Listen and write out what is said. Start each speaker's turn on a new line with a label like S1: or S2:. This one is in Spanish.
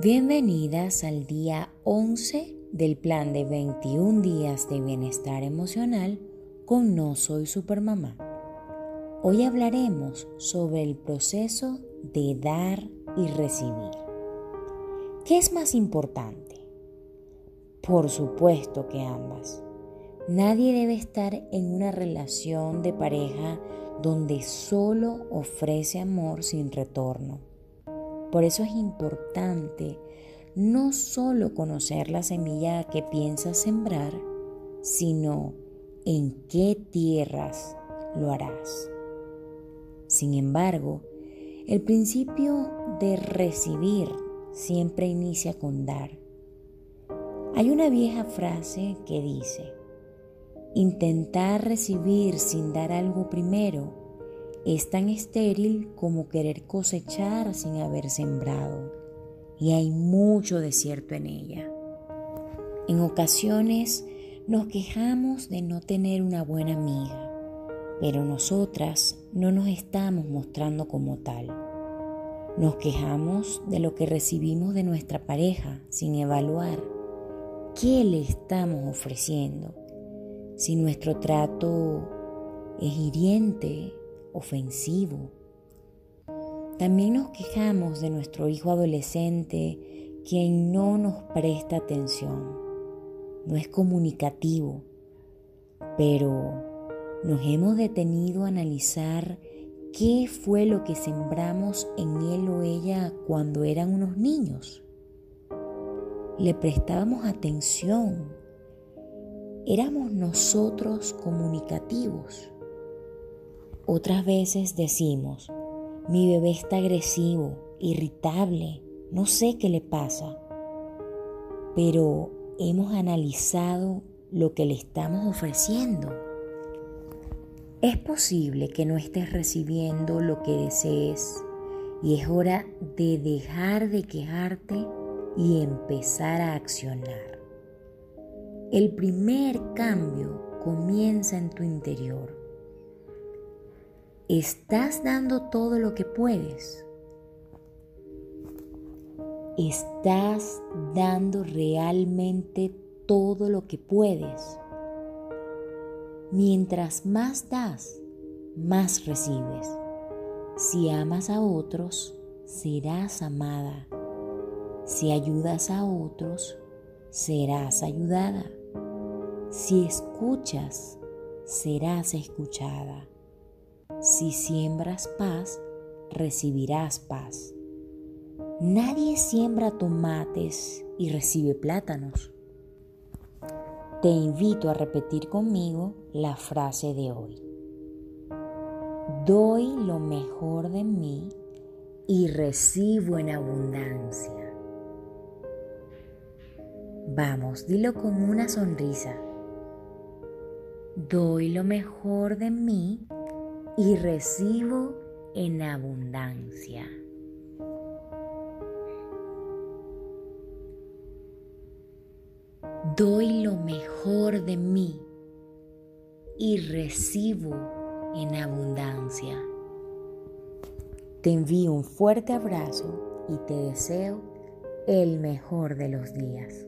S1: Bienvenidas al día 11 del plan de 21 días de bienestar emocional con No Soy Supermamá. Hoy hablaremos sobre el proceso de dar y recibir. ¿Qué es más importante? Por supuesto que ambas. Nadie debe estar en una relación de pareja donde solo ofrece amor sin retorno por eso es importante no solo conocer la semilla que piensas sembrar, sino en qué tierras lo harás. Sin embargo, el principio de recibir siempre inicia con dar. Hay una vieja frase que dice, intentar recibir sin dar algo primero es tan estéril como querer cosechar sin haber sembrado, y hay mucho desierto en ella. En ocasiones nos quejamos de no tener una buena amiga, pero nosotras no nos estamos mostrando como tal. Nos quejamos de lo que recibimos de nuestra pareja sin evaluar qué le estamos ofreciendo. Si nuestro trato es hiriente, ofensivo. También nos quejamos de nuestro hijo adolescente quien no nos presta atención, no es comunicativo, pero nos hemos detenido a analizar qué fue lo que sembramos en él o ella cuando eran unos niños. Le prestábamos atención. Éramos nosotros comunicativos. Otras veces decimos, mi bebé está agresivo, irritable, no sé qué le pasa. Pero hemos analizado lo que le estamos ofreciendo. Es posible que no estés recibiendo lo que desees y es hora de dejar de quejarte y empezar a accionar. El primer cambio comienza en tu interior ¿Estás dando todo lo que puedes? ¿Estás dando realmente todo lo que puedes? Mientras más das, más recibes. Si amas a otros, serás amada. Si ayudas a otros, serás ayudada. Si escuchas, serás escuchada. Si siembras paz, recibirás paz. Nadie siembra tomates y recibe plátanos. Te invito a repetir conmigo la frase de hoy. Doy lo mejor de mí y recibo en abundancia. Vamos, dilo con una sonrisa. Doy lo mejor de mí y recibo en abundancia. Doy lo mejor de mí y recibo en abundancia. Te envío un fuerte abrazo y te deseo el mejor de los días.